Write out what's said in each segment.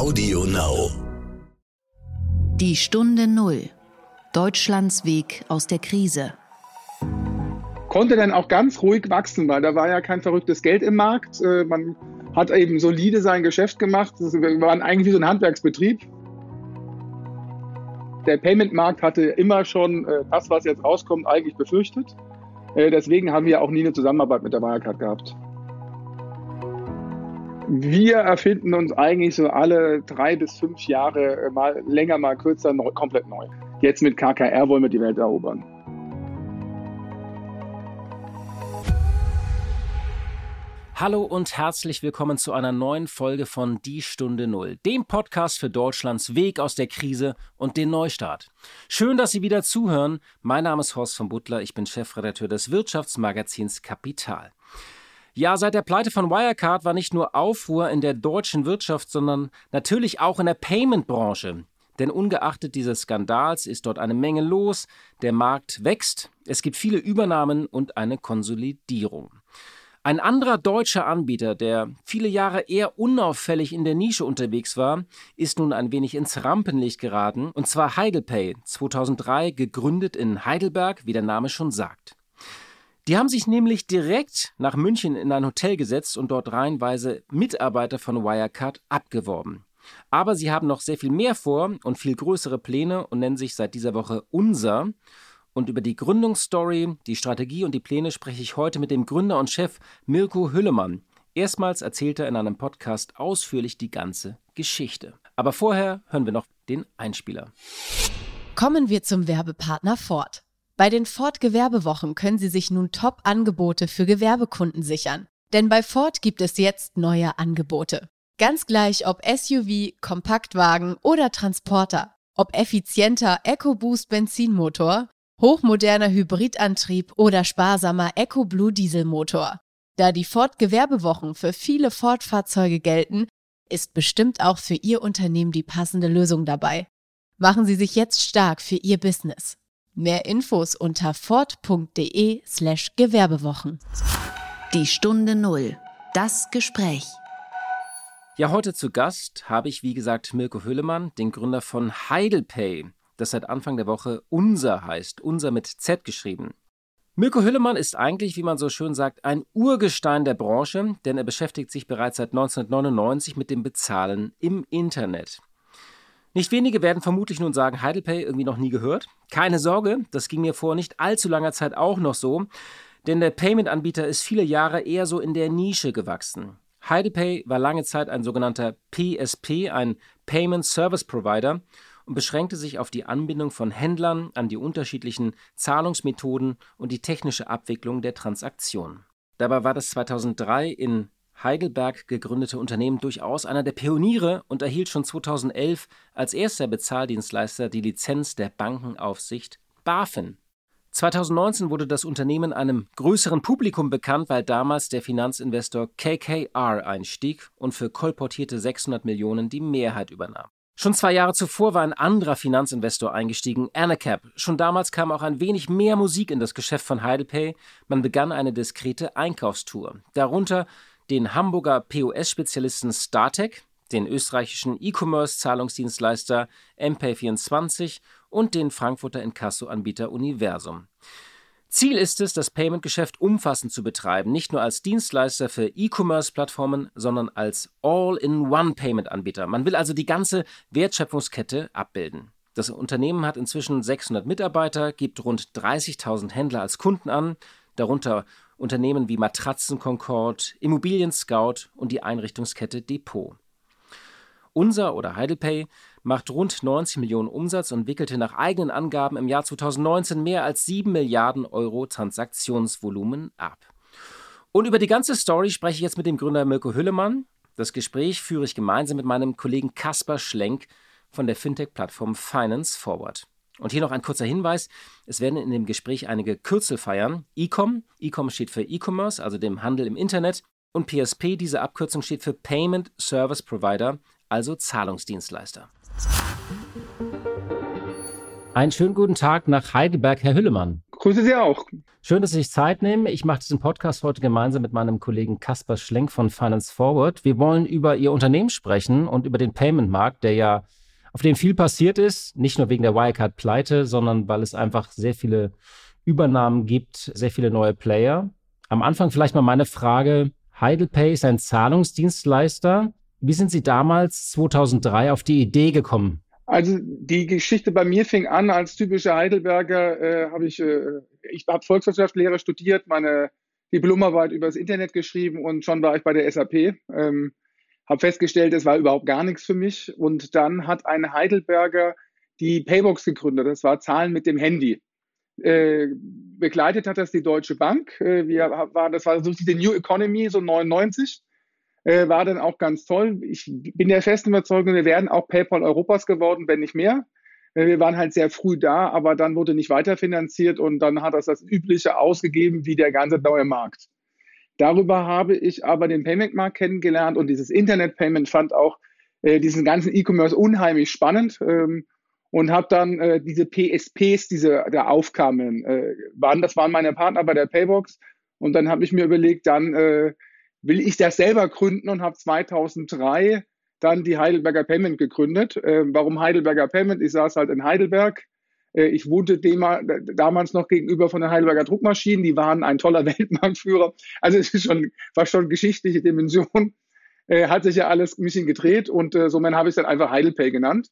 Audio Now. Die Stunde Null. Deutschlands Weg aus der Krise. Konnte dann auch ganz ruhig wachsen, weil da war ja kein verrücktes Geld im Markt. Äh, man hat eben solide sein Geschäft gemacht. Wir waren eigentlich wie so ein Handwerksbetrieb. Der Payment-Markt hatte immer schon äh, das, was jetzt rauskommt, eigentlich befürchtet. Äh, deswegen haben wir auch nie eine Zusammenarbeit mit der Wirecard gehabt. Wir erfinden uns eigentlich so alle drei bis fünf Jahre äh, mal länger, mal kürzer, neu, komplett neu. Jetzt mit KKR wollen wir die Welt erobern. Hallo und herzlich willkommen zu einer neuen Folge von Die Stunde Null, dem Podcast für Deutschlands Weg aus der Krise und den Neustart. Schön, dass Sie wieder zuhören. Mein Name ist Horst von Butler, ich bin Chefredakteur des Wirtschaftsmagazins Kapital. Ja, seit der Pleite von Wirecard war nicht nur Aufruhr in der deutschen Wirtschaft, sondern natürlich auch in der Payment-Branche. Denn ungeachtet dieses Skandals ist dort eine Menge los, der Markt wächst, es gibt viele Übernahmen und eine Konsolidierung. Ein anderer deutscher Anbieter, der viele Jahre eher unauffällig in der Nische unterwegs war, ist nun ein wenig ins Rampenlicht geraten, und zwar Heidelpay, 2003 gegründet in Heidelberg, wie der Name schon sagt. Die haben sich nämlich direkt nach München in ein Hotel gesetzt und dort reihenweise Mitarbeiter von Wirecard abgeworben. Aber sie haben noch sehr viel mehr vor und viel größere Pläne und nennen sich seit dieser Woche Unser. Und über die Gründungsstory, die Strategie und die Pläne spreche ich heute mit dem Gründer und Chef Mirko Hüllemann. Erstmals erzählt er in einem Podcast ausführlich die ganze Geschichte. Aber vorher hören wir noch den Einspieler. Kommen wir zum Werbepartner Ford. Bei den Ford Gewerbewochen können Sie sich nun Top-Angebote für Gewerbekunden sichern. Denn bei Ford gibt es jetzt neue Angebote. Ganz gleich ob SUV, Kompaktwagen oder Transporter. Ob effizienter EcoBoost Benzinmotor, hochmoderner Hybridantrieb oder sparsamer EcoBlue Dieselmotor. Da die Ford Gewerbewochen für viele Ford-Fahrzeuge gelten, ist bestimmt auch für Ihr Unternehmen die passende Lösung dabei. Machen Sie sich jetzt stark für Ihr Business. Mehr Infos unter ford.de slash Gewerbewochen. Die Stunde Null. Das Gespräch. Ja, heute zu Gast habe ich, wie gesagt, Mirko Hüllemann, den Gründer von Heidelpay, das seit Anfang der Woche Unser heißt, Unser mit Z geschrieben. Mirko Hüllemann ist eigentlich, wie man so schön sagt, ein Urgestein der Branche, denn er beschäftigt sich bereits seit 1999 mit dem Bezahlen im Internet. Nicht wenige werden vermutlich nun sagen, Heidelpay irgendwie noch nie gehört. Keine Sorge, das ging mir vor nicht allzu langer Zeit auch noch so, denn der Payment-Anbieter ist viele Jahre eher so in der Nische gewachsen. Heidelpay war lange Zeit ein sogenannter PSP, ein Payment Service Provider, und beschränkte sich auf die Anbindung von Händlern an die unterschiedlichen Zahlungsmethoden und die technische Abwicklung der Transaktionen. Dabei war das 2003 in Heidelberg gegründete Unternehmen durchaus einer der Pioniere und erhielt schon 2011 als erster Bezahldienstleister die Lizenz der Bankenaufsicht BaFin. 2019 wurde das Unternehmen einem größeren Publikum bekannt, weil damals der Finanzinvestor KKR einstieg und für kolportierte 600 Millionen die Mehrheit übernahm. Schon zwei Jahre zuvor war ein anderer Finanzinvestor eingestiegen, Anacap. Schon damals kam auch ein wenig mehr Musik in das Geschäft von Heidelpay. Man begann eine diskrete Einkaufstour. Darunter den Hamburger POS-Spezialisten StarTech, den österreichischen E-Commerce-Zahlungsdienstleister MPay24 und den Frankfurter Inkasso-Anbieter Universum. Ziel ist es, das Payment-Geschäft umfassend zu betreiben, nicht nur als Dienstleister für E-Commerce-Plattformen, sondern als All-in-One-Payment-Anbieter. Man will also die ganze Wertschöpfungskette abbilden. Das Unternehmen hat inzwischen 600 Mitarbeiter, gibt rund 30.000 Händler als Kunden an, darunter Unternehmen wie Matratzen Concord, Immobilien Scout und die Einrichtungskette Depot. Unser oder Heidelpay macht rund 90 Millionen Umsatz und wickelte nach eigenen Angaben im Jahr 2019 mehr als 7 Milliarden Euro Transaktionsvolumen ab. Und über die ganze Story spreche ich jetzt mit dem Gründer Mirko Hüllemann. Das Gespräch führe ich gemeinsam mit meinem Kollegen Kaspar Schlenk von der Fintech-Plattform Finance Forward. Und hier noch ein kurzer Hinweis. Es werden in dem Gespräch einige Kürzel feiern. E-Com, E-Com steht für E-Commerce, also dem Handel im Internet. Und PSP, diese Abkürzung steht für Payment Service Provider, also Zahlungsdienstleister. Einen schönen guten Tag nach Heidelberg, Herr Hüllemann. grüße Sie auch. Schön, dass Sie sich Zeit nehmen. Ich mache diesen Podcast heute gemeinsam mit meinem Kollegen Kaspar Schlenk von Finance Forward. Wir wollen über Ihr Unternehmen sprechen und über den Payment-Markt, der ja auf dem viel passiert ist, nicht nur wegen der Wirecard-Pleite, sondern weil es einfach sehr viele Übernahmen gibt, sehr viele neue Player. Am Anfang vielleicht mal meine Frage. HeidelPay ist ein Zahlungsdienstleister. Wie sind Sie damals 2003 auf die Idee gekommen? Also die Geschichte bei mir fing an als typischer Heidelberger. Äh, habe ich, äh, ich habe Volkswirtschaftslehre studiert, meine Diplomarbeit übers Internet geschrieben und schon war ich bei der SAP. Ähm, habe festgestellt, es war überhaupt gar nichts für mich. Und dann hat ein Heidelberger die Paybox gegründet. Das war Zahlen mit dem Handy. Äh, begleitet hat das die Deutsche Bank. Äh, wir war, das war so die New Economy, so 99. Äh, war dann auch ganz toll. Ich bin der festen Überzeugung, wir werden auch PayPal Europas geworden, wenn nicht mehr. Äh, wir waren halt sehr früh da, aber dann wurde nicht weiterfinanziert und dann hat das das Übliche ausgegeben wie der ganze neue Markt. Darüber habe ich aber den Payment-Markt kennengelernt und dieses Internet-Payment fand auch äh, diesen ganzen E-Commerce unheimlich spannend ähm, und habe dann äh, diese PSPs, diese da aufkamen, äh, waren das waren meine Partner bei der Paybox und dann habe ich mir überlegt, dann äh, will ich das selber gründen und habe 2003 dann die Heidelberger Payment gegründet. Äh, warum Heidelberger Payment? Ich saß halt in Heidelberg ich wohnte damals noch gegenüber von den Heidelberger Druckmaschinen. Die waren ein toller Weltmarktführer. Also es ist schon, war schon geschichtliche Dimension. Äh, hat sich ja alles ein bisschen gedreht und äh, somit habe ich es dann einfach Heidelpay genannt.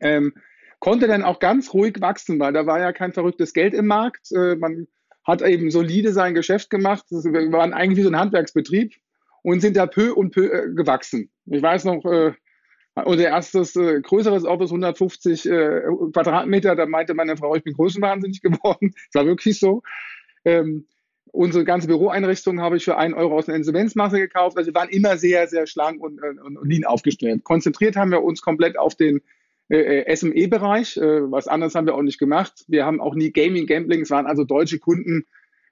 Ähm, konnte dann auch ganz ruhig wachsen, weil da war ja kein verrücktes Geld im Markt. Äh, man hat eben solide sein Geschäft gemacht. Wir waren eigentlich wie so ein Handwerksbetrieb und sind da peu und peu äh, gewachsen. Ich weiß noch, äh, unser erstes äh, größeres Office, 150 äh, Quadratmeter, da meinte meine Frau, ich bin größenwahnsinnig geworden. Das war wirklich so. Ähm, unsere ganze Büroeinrichtung habe ich für einen Euro aus einer Insolvenzmasse gekauft. Also wir waren immer sehr, sehr schlank und, äh, und, und lean aufgestellt. Konzentriert haben wir uns komplett auf den äh, äh SME-Bereich. Äh, was anderes haben wir auch nicht gemacht. Wir haben auch nie Gaming, Gambling. Es waren also deutsche Kunden,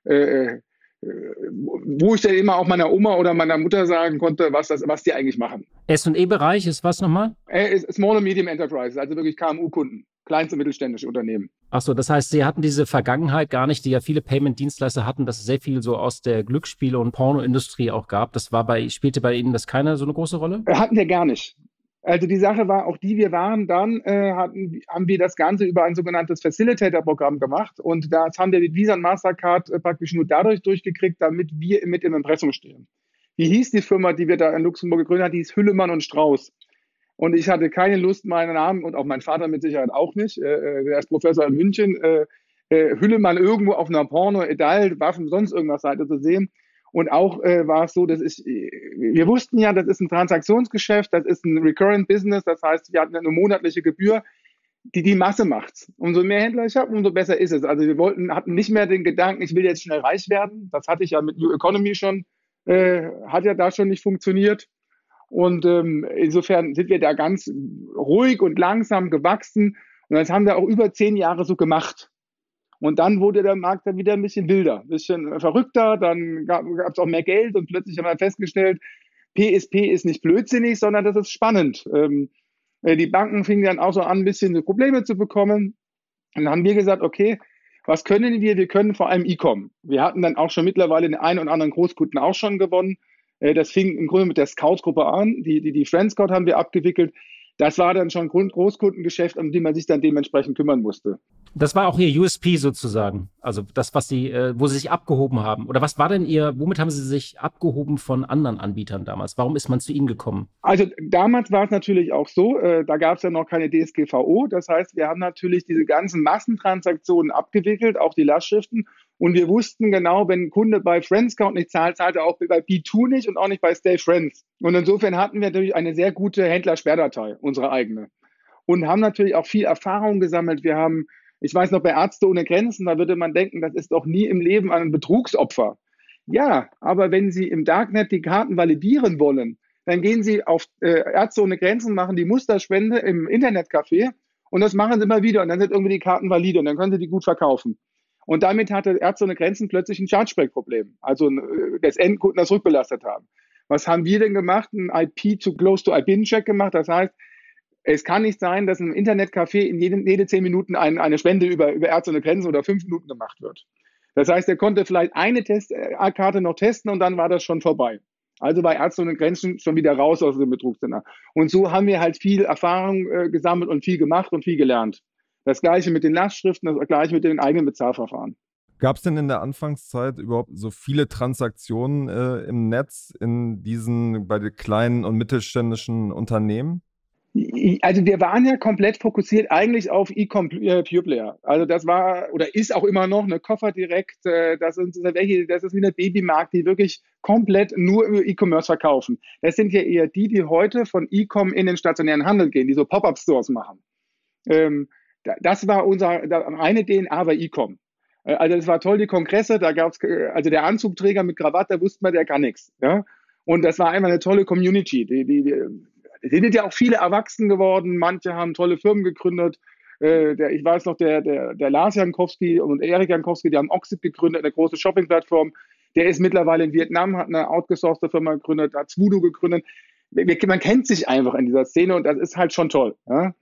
äh, äh wo ich dann immer auch meiner Oma oder meiner Mutter sagen konnte, was, das, was die eigentlich machen. S&E-Bereich ist was nochmal? Äh, Small and Medium Enterprises, also wirklich KMU-Kunden, kleinste mittelständische Unternehmen. Achso, das heißt, Sie hatten diese Vergangenheit gar nicht, die ja viele Payment-Dienstleister hatten, dass es sehr viel so aus der Glücksspiele- und Pornoindustrie auch gab. Das war bei, spielte bei Ihnen das keine so eine große Rolle? Hatten wir gar nicht. Also die Sache war auch die, wir waren dann, äh, hatten, haben wir das Ganze über ein sogenanntes Facilitator-Programm gemacht und das haben wir mit Visa und Mastercard äh, praktisch nur dadurch durchgekriegt, damit wir mit im Impressum stehen. Wie hieß die Firma, die wir da in Luxemburg gegründet haben? Die hieß Hüllemann und Strauß. Und ich hatte keine Lust, meinen Namen und auch mein Vater mit Sicherheit auch nicht. Äh, äh der ist Professor in München. Äh, äh, Hüllemann irgendwo auf einer Porno, Edal, Waffen, sonst irgendwas Seite zu sehen. Und auch äh, war es so, dass ich, wir wussten ja, das ist ein Transaktionsgeschäft, das ist ein Recurrent Business, das heißt, wir hatten eine monatliche Gebühr, die die Masse macht. Umso mehr Händler ich habe, umso besser ist es. Also wir wollten, hatten nicht mehr den Gedanken, ich will jetzt schnell reich werden. Das hatte ich ja mit New Economy schon, äh, hat ja da schon nicht funktioniert. Und ähm, insofern sind wir da ganz ruhig und langsam gewachsen. Und das haben wir auch über zehn Jahre so gemacht. Und dann wurde der Markt dann wieder ein bisschen wilder, ein bisschen verrückter, dann gab es auch mehr Geld und plötzlich haben wir festgestellt, PSP ist nicht blödsinnig, sondern das ist spannend. Ähm, äh, die Banken fingen dann auch so an, ein bisschen Probleme zu bekommen. Und dann haben wir gesagt, okay, was können wir? Wir können vor allem E-Com. Wir hatten dann auch schon mittlerweile den einen oder anderen Großkunden auch schon gewonnen. Äh, das fing im Grunde mit der Scouts-Gruppe an. Die, die, die Friend Scout haben wir abgewickelt. Das war dann schon Großkundengeschäft, um die man sich dann dementsprechend kümmern musste. Das war auch Ihr USP sozusagen. Also das, was Sie, äh, wo Sie sich abgehoben haben. Oder was war denn Ihr, womit haben Sie sich abgehoben von anderen Anbietern damals? Warum ist man zu Ihnen gekommen? Also damals war es natürlich auch so, äh, da gab es ja noch keine DSGVO. Das heißt, wir haben natürlich diese ganzen Massentransaktionen abgewickelt, auch die Lastschriften. Und wir wussten genau, wenn ein Kunde bei Friendscout nicht zahlt, zahlt er auch bei B2 nicht und auch nicht bei Stay Friends. Und insofern hatten wir natürlich eine sehr gute Händlersperrdatei, unsere eigene. Und haben natürlich auch viel Erfahrung gesammelt. Wir haben ich weiß noch, bei Ärzte ohne Grenzen, da würde man denken, das ist doch nie im Leben ein Betrugsopfer. Ja, aber wenn Sie im Darknet die Karten validieren wollen, dann gehen Sie auf äh, Ärzte ohne Grenzen, machen die Musterspende im Internetcafé und das machen Sie immer wieder und dann sind irgendwie die Karten valide und dann können Sie die gut verkaufen. Und damit hatte Ärzte ohne Grenzen plötzlich ein Chargeback-Problem, also äh, das Endkunden das rückbelastet haben. Was haben wir denn gemacht? Ein IP to Close to IP-Check gemacht. Das heißt, Es kann nicht sein, dass im Internetcafé in jede, jede zehn Minuten ein, eine Spende über, über Ärzte ohne Grenzen oder fünf Minuten gemacht wird. Das heißt, er konnte vielleicht eine Testkarte noch testen und dann war das schon vorbei. Also war Ärzte ohne Grenzen schon wieder raus aus dem Betrugssender. Und so haben wir halt viel Erfahrung äh, gesammelt und viel gemacht und viel gelernt. Das gleiche mit den Lastschriften, das gleiche mit den eigenen Bezahlverfahren. Gab es denn in der Anfangszeit überhaupt so viele Transaktionen äh, im Netz in diesen bei den kleinen und mittelständischen Unternehmen? Also wir waren ja komplett fokussiert eigentlich auf E-Com äh, Pure Player. Also das war oder ist auch immer noch eine Koffer direkt. Äh, das, ist, welche, das ist wie eine Babymarkt, die wirklich komplett nur über E-Commerce verkaufen. Das sind ja eher die, die heute von E-Com in den stationären Handel gehen, die so Pop-up-Stores machen. Ähm, das war unser eine DNA bei E-Com. Äh, also das war toll, die Kongresse, da gab's also der Anzugträger mit Krawatte, wusste man, der kann nichts. Ja? Und das war einfach eine tolle Community. Die, die, die, es sind ja auch viele erwachsen geworden, manche haben tolle Firmen gegründet. Äh, der, ich weiß noch, der, der, der Lars Jankowski und Erik Jankowski, die haben Oxid gegründet, eine große Shopping-Plattform. Der ist mittlerweile in Vietnam, hat eine outgesourcete Firma gegründet, hat Zwoodoo gegründet. Man kennt sich einfach in dieser Szene und das ist halt schon toll. Ja?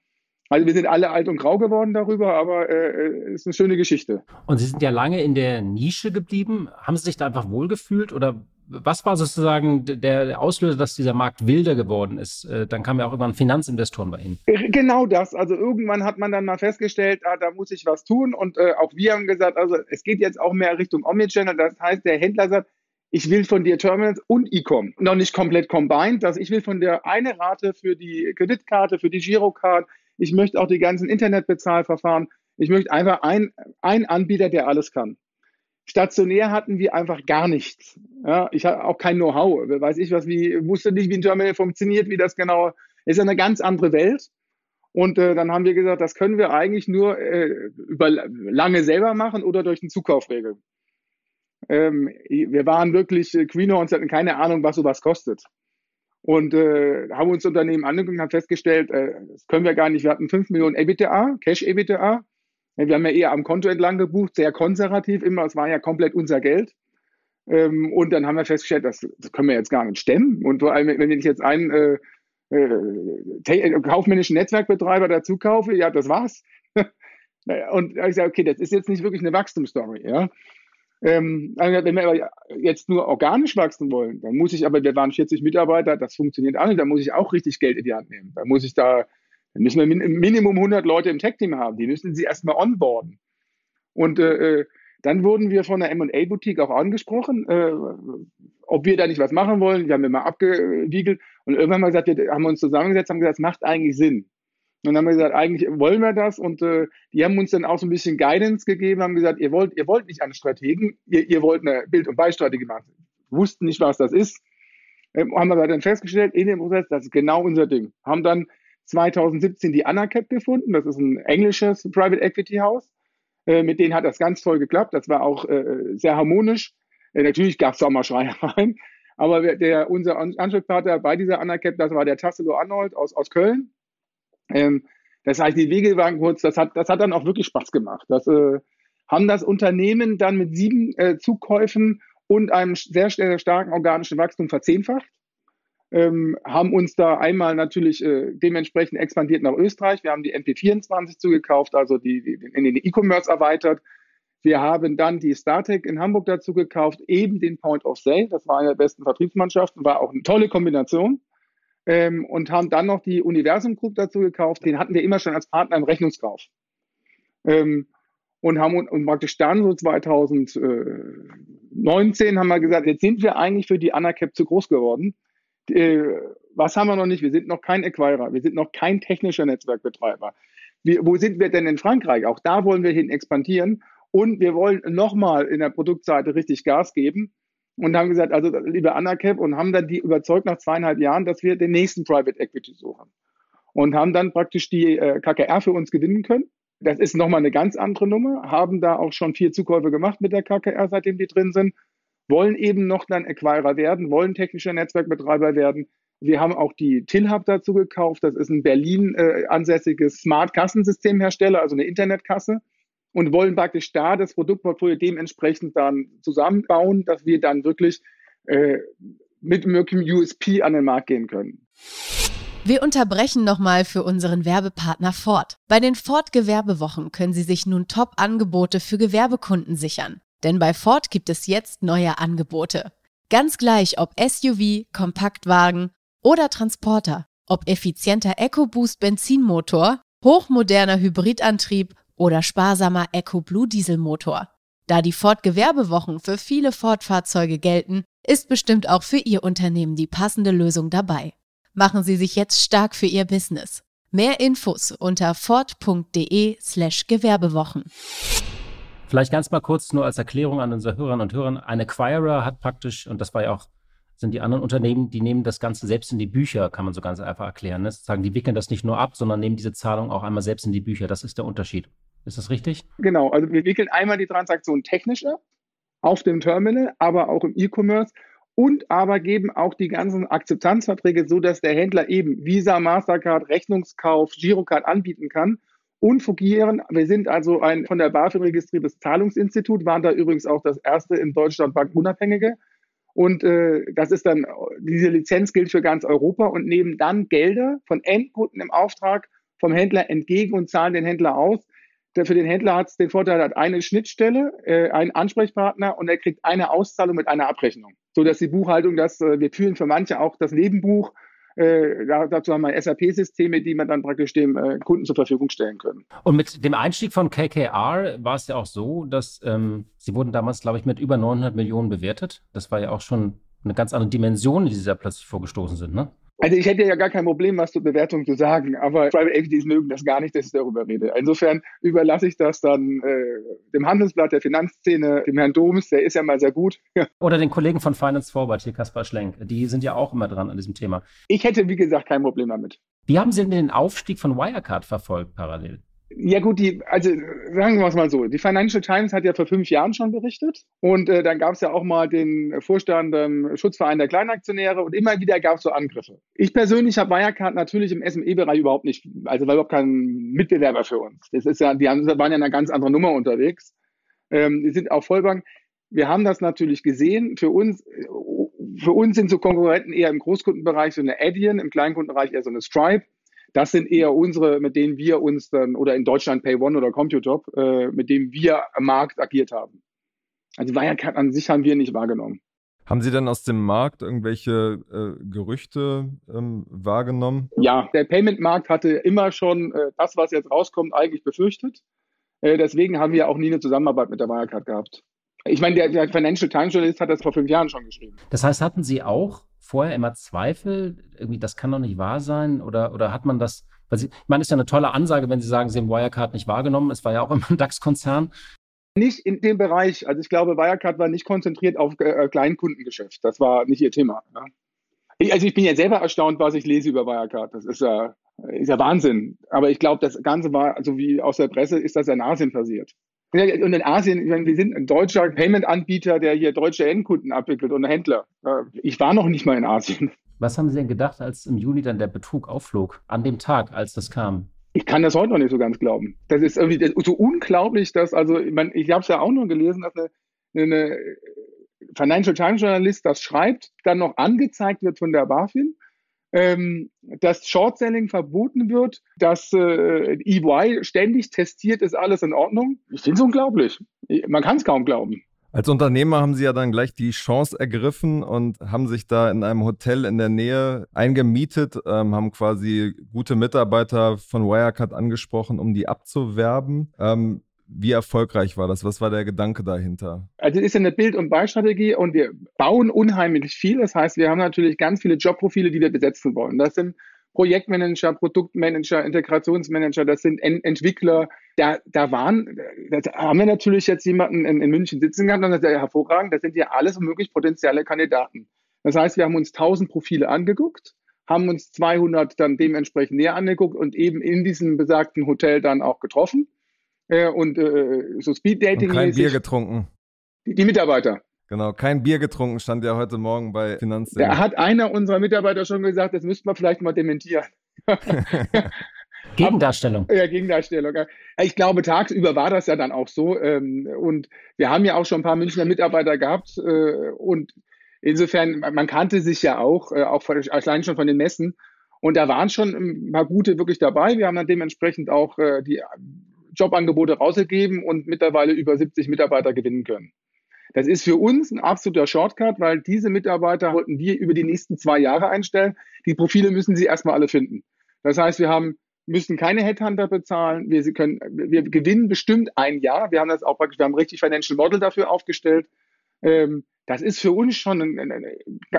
Also wir sind alle alt und grau geworden darüber, aber äh, äh, ist eine schöne Geschichte. Und Sie sind ja lange in der Nische geblieben. Haben Sie sich da einfach wohlgefühlt oder was war sozusagen der Auslöser, dass dieser Markt wilder geworden ist? Äh, dann kamen ja auch irgendwann Finanzinvestoren bei Ihnen. Genau das. Also irgendwann hat man dann mal festgestellt, ah, da muss ich was tun. Und äh, auch wir haben gesagt, also es geht jetzt auch mehr Richtung Omnichannel. Das heißt, der Händler sagt, ich will von dir Terminals und E-Com. Noch nicht komplett combined. dass ich will von dir eine Rate für die Kreditkarte, für die Girocard. Ich möchte auch die ganzen Internetbezahlverfahren. Ich möchte einfach ein, Anbieter, der alles kann. Stationär hatten wir einfach gar nichts. Ja, ich habe auch kein Know-how. Weiß ich was, wie, wusste nicht, wie ein Terminal funktioniert, wie das genau ist. eine ganz andere Welt. Und äh, dann haben wir gesagt, das können wir eigentlich nur äh, über lange selber machen oder durch einen Zukauf regeln. Ähm, wir waren wirklich äh, Greenhorns, hatten keine Ahnung, was sowas kostet. Und äh, haben uns Unternehmen angeguckt und haben festgestellt, äh, das können wir gar nicht. Wir hatten 5 Millionen EBITDA, Cash EBITDA. Wir haben ja eher am Konto entlang gebucht, sehr konservativ immer. Es war ja komplett unser Geld. Ähm, und dann haben wir festgestellt, das, das können wir jetzt gar nicht stemmen. Und vor allem, wenn ich jetzt einen äh, äh, kaufmännischen Netzwerkbetreiber dazu kaufe, ja, das war's. und ich sage, okay, das ist jetzt nicht wirklich eine Wachstumsstory. Ja? Ähm, wenn wir jetzt nur organisch wachsen wollen, dann muss ich aber, wir waren 40 Mitarbeiter, das funktioniert auch nicht, da muss ich auch richtig Geld in die Hand nehmen. Da muss ich da, dann müssen wir Minimum 100 Leute im Tech-Team haben, die müssen sie erstmal onboarden. Und äh, äh dann wurden wir von der M&A-Boutique auch angesprochen, äh, ob wir da nicht was machen wollen. Wir haben immer abgewiegelt und irgendwann mal gesagt, wir haben uns zusammengesetzt, haben gesagt, es macht eigentlich Sinn. Und dann haben wir gesagt, eigentlich wollen wir das. Und äh, die haben uns dann auch so ein bisschen Guidance gegeben, haben gesagt, ihr wollt, ihr wollt nicht einen Strategen, ihr, ihr wollt eine Bild- und Beistrategie machen. Wussten nicht, was das ist. Ähm, haben wir dann festgestellt, in dem Prozess, das ist genau unser Ding. Haben dann 2017 die Anacap gefunden. Das ist ein englisches Private Equity Haus. Äh, mit denen hat das ganz toll geklappt. Das war auch äh, sehr harmonisch. Äh, natürlich gab es auch mal Schreiereien. Aber der, unser Ansprechpartner bei dieser Anacap, das war der Tassilo Arnold aus, aus Köln. Ähm, das heißt, die Wege waren kurz, das hat, das hat dann auch wirklich Spaß gemacht. Das äh, haben das Unternehmen dann mit sieben äh, Zukäufen und einem sehr, sehr starken organischen Wachstum verzehnfacht. Ähm, haben uns da einmal natürlich äh, dementsprechend expandiert nach Österreich. Wir haben die MP24 zugekauft, also die, die in den E-Commerce erweitert. Wir haben dann die Startec in Hamburg dazu gekauft, eben den Point of Sale. Das war eine der besten Vertriebsmannschaften, war auch eine tolle Kombination ähm, und haben dann noch die Universum Group dazu gekauft. Den hatten wir immer schon als Partner im Rechnungskauf. Ähm, und haben und praktisch dann so 2019 haben wir gesagt, jetzt sind wir eigentlich für die Anacap zu groß geworden. Äh, was haben wir noch nicht? Wir sind noch kein Acquirer, wir sind noch kein technischer Netzwerkbetreiber. Wir, wo sind wir denn in Frankreich? Auch da wollen wir hin expandieren und wir wollen nochmal in der Produktseite richtig Gas geben und haben gesagt, also liebe Anacap und haben dann die überzeugt nach zweieinhalb Jahren, dass wir den nächsten Private Equity suchen. Und haben dann praktisch die äh, KKR für uns gewinnen können. Das ist nochmal eine ganz andere Nummer, haben da auch schon vier Zukäufe gemacht mit der KKR, seitdem die drin sind, wollen eben noch dann Acquirer werden, wollen technischer Netzwerkbetreiber werden. Wir haben auch die Tilhub dazu gekauft. Das ist ein Berlin äh, ansässiges Smart-Kassensystemhersteller, also eine Internetkasse und wollen praktisch da das Produktportfolio dementsprechend dann zusammenbauen, dass wir dann wirklich äh, mit möglichem USP an den Markt gehen können. Wir unterbrechen nochmal für unseren Werbepartner Ford. Bei den Ford Gewerbewochen können Sie sich nun Top-Angebote für Gewerbekunden sichern. Denn bei Ford gibt es jetzt neue Angebote. Ganz gleich, ob SUV, Kompaktwagen oder Transporter, ob effizienter EcoBoost Benzinmotor, hochmoderner Hybridantrieb oder sparsamer EcoBlue Dieselmotor. Da die Ford Gewerbewochen für viele Ford-Fahrzeuge gelten, ist bestimmt auch für Ihr Unternehmen die passende Lösung dabei. Machen Sie sich jetzt stark für Ihr Business. Mehr Infos unter ford.de/slash Gewerbewochen. Vielleicht ganz mal kurz nur als Erklärung an unsere Hörerinnen und Hörer. Ein Acquirer hat praktisch, und das war ja auch, sind die anderen Unternehmen, die nehmen das Ganze selbst in die Bücher, kann man so ganz einfach erklären. Ne? Sagen, die wickeln das nicht nur ab, sondern nehmen diese Zahlung auch einmal selbst in die Bücher. Das ist der Unterschied. Ist das richtig? Genau, also wir wickeln einmal die Transaktion technisch ab, auf dem Terminal, aber auch im E-Commerce und aber geben auch die ganzen Akzeptanzverträge, so dass der Händler eben Visa, Mastercard, Rechnungskauf, Girocard anbieten kann und fungieren. Wir sind also ein von der BaFin registriertes Zahlungsinstitut, waren da übrigens auch das erste in Deutschland bankunabhängige. Und äh, das ist dann, diese Lizenz gilt für ganz Europa und nehmen dann Gelder von Endkunden im Auftrag vom Händler entgegen und zahlen den Händler aus. Der, für den Händler hat es den Vorteil, er hat eine Schnittstelle, äh, einen Ansprechpartner und er kriegt eine Auszahlung mit einer Abrechnung. So dass die Buchhaltung das, äh, wir führen für manche auch das Nebenbuch äh, dazu haben wir SAP-Systeme, die man dann praktisch dem äh, Kunden zur Verfügung stellen können. Und mit dem Einstieg von KKR war es ja auch so, dass ähm, sie wurden damals, glaube ich, mit über 900 Millionen bewertet. Das war ja auch schon eine ganz andere Dimension, die sie da plötzlich vorgestoßen sind, ne? Also ich hätte ja gar kein Problem, was zur Bewertung zu sagen, aber Private Equities mögen das gar nicht, dass ich darüber rede. Insofern überlasse ich das dann äh, dem Handelsblatt der Finanzszene, dem Herrn Doms, der ist ja mal sehr gut. Oder den Kollegen von Finance Forward, hier Kaspar Schlenk. Die sind ja auch immer dran an diesem Thema. Ich hätte, wie gesagt, kein Problem damit. Wie haben Sie denn den Aufstieg von Wirecard verfolgt parallel? Ja gut, die, also sagen wir es mal so, die Financial Times hat ja vor fünf Jahren schon berichtet und äh, dann gab es ja auch mal den Vorstand ähm, Schutzverein der Kleinaktionäre und immer wieder gab es so Angriffe. Ich persönlich habe Wirecard natürlich im SME-Bereich überhaupt nicht, also war überhaupt kein Mitbewerber für uns. Das ist ja, die haben, waren ja eine ganz andere Nummer unterwegs. Ähm, die sind auch Vollbank. Wir haben das natürlich gesehen. Für uns, für uns sind so Konkurrenten eher im Großkundenbereich so eine Adyen, im Kleinkundenbereich eher so eine Stripe. Das sind eher unsere, mit denen wir uns dann, oder in Deutschland PayOne oder Computop, äh, mit denen wir am Markt agiert haben. Also Wirecard an sich haben wir nicht wahrgenommen. Haben Sie denn aus dem Markt irgendwelche äh, Gerüchte ähm, wahrgenommen? Ja, der Payment-Markt hatte immer schon äh, das, was jetzt rauskommt, eigentlich befürchtet. Äh, deswegen haben wir auch nie eine Zusammenarbeit mit der Wirecard gehabt. Ich meine, der, der Financial Times Journalist hat das vor fünf Jahren schon geschrieben. Das heißt, hatten Sie auch vorher immer Zweifel? Irgendwie, das kann doch nicht wahr sein? Oder, oder hat man das, weil Sie, ich meine, das ist ja eine tolle Ansage, wenn Sie sagen, Sie haben Wirecard nicht wahrgenommen. Es war ja auch immer ein DAX-Konzern. Nicht in dem Bereich. Also ich glaube, Wirecard war nicht konzentriert auf äh, Kleinkundengeschäft. Das war nicht ihr Thema. Ja. Ich, also ich bin ja selber erstaunt, was ich lese über Wirecard. Das ist ja, ist ja Wahnsinn. Aber ich glaube, das Ganze war, also wie aus der Presse, ist das in Asien passiert. Und in Asien, wir sind ein deutscher Payment-Anbieter, der hier deutsche Endkunden abwickelt und Händler. Ich war noch nicht mal in Asien. Was haben Sie denn gedacht, als im Juni dann der Betrug aufflog, an dem Tag, als das kam? Ich kann das heute noch nicht so ganz glauben. Das ist irgendwie so unglaublich, dass, also, ich, mein, ich habe es ja auch nur gelesen, dass eine, eine Financial Times Journalist das schreibt, dann noch angezeigt wird von der BaFin ähm, dass Short-Selling verboten wird, dass äh, EY ständig testiert, ist alles in Ordnung. Ich finde es unglaublich. Man kann es kaum glauben. Als Unternehmer haben Sie ja dann gleich die Chance ergriffen und haben sich da in einem Hotel in der Nähe eingemietet, ähm, haben quasi gute Mitarbeiter von Wirecard angesprochen, um die abzuwerben. Ähm, wie erfolgreich war das? Was war der Gedanke dahinter? Also es ist ja eine Bild- und Beistrategie und wir bauen unheimlich viel. Das heißt, wir haben natürlich ganz viele Jobprofile, die wir besetzen wollen. Das sind Projektmanager, Produktmanager, Integrationsmanager, das sind Ent Entwickler. Da, da waren, da haben wir natürlich jetzt jemanden in, in München sitzen gehabt und das ist ja hervorragend. Das sind ja alles möglich potenzielle Kandidaten. Das heißt, wir haben uns 1000 Profile angeguckt, haben uns 200 dann dementsprechend näher angeguckt und eben in diesem besagten Hotel dann auch getroffen äh, und äh, so Speed-Dating. Kein Bier getrunken. Die, die, Mitarbeiter. Genau, kein Bier getrunken, stand ja heute Morgen bei Finanz. Da hat einer unserer Mitarbeiter schon gesagt, das müssten wir vielleicht mal dementieren. Gegendarstellung. Ja, Gegendarstellung. Ich glaube, tagsüber war das ja dann auch so. Ähm, und wir haben ja auch schon ein paar Münchner Mitarbeiter gehabt. Äh, und insofern, man kannte sich ja auch, äh, auch allein schon von den Messen. Und da waren schon ein paar gute wirklich dabei. Wir haben dann dementsprechend auch äh, die Jobangebote rausgegeben und mittlerweile über 70 Mitarbeiter gewinnen können. Das ist für uns ein absoluter Shortcut, weil diese Mitarbeiter wollten wir über die nächsten zwei Jahre einstellen. Die Profile müssen sie erstmal alle finden. Das heißt, wir haben, müssen keine Headhunter bezahlen. Wir, können, wir gewinnen bestimmt ein Jahr. Wir haben das auch praktisch, wir haben richtig Financial Model dafür aufgestellt. Ähm, das ist für uns schon eine, eine, eine,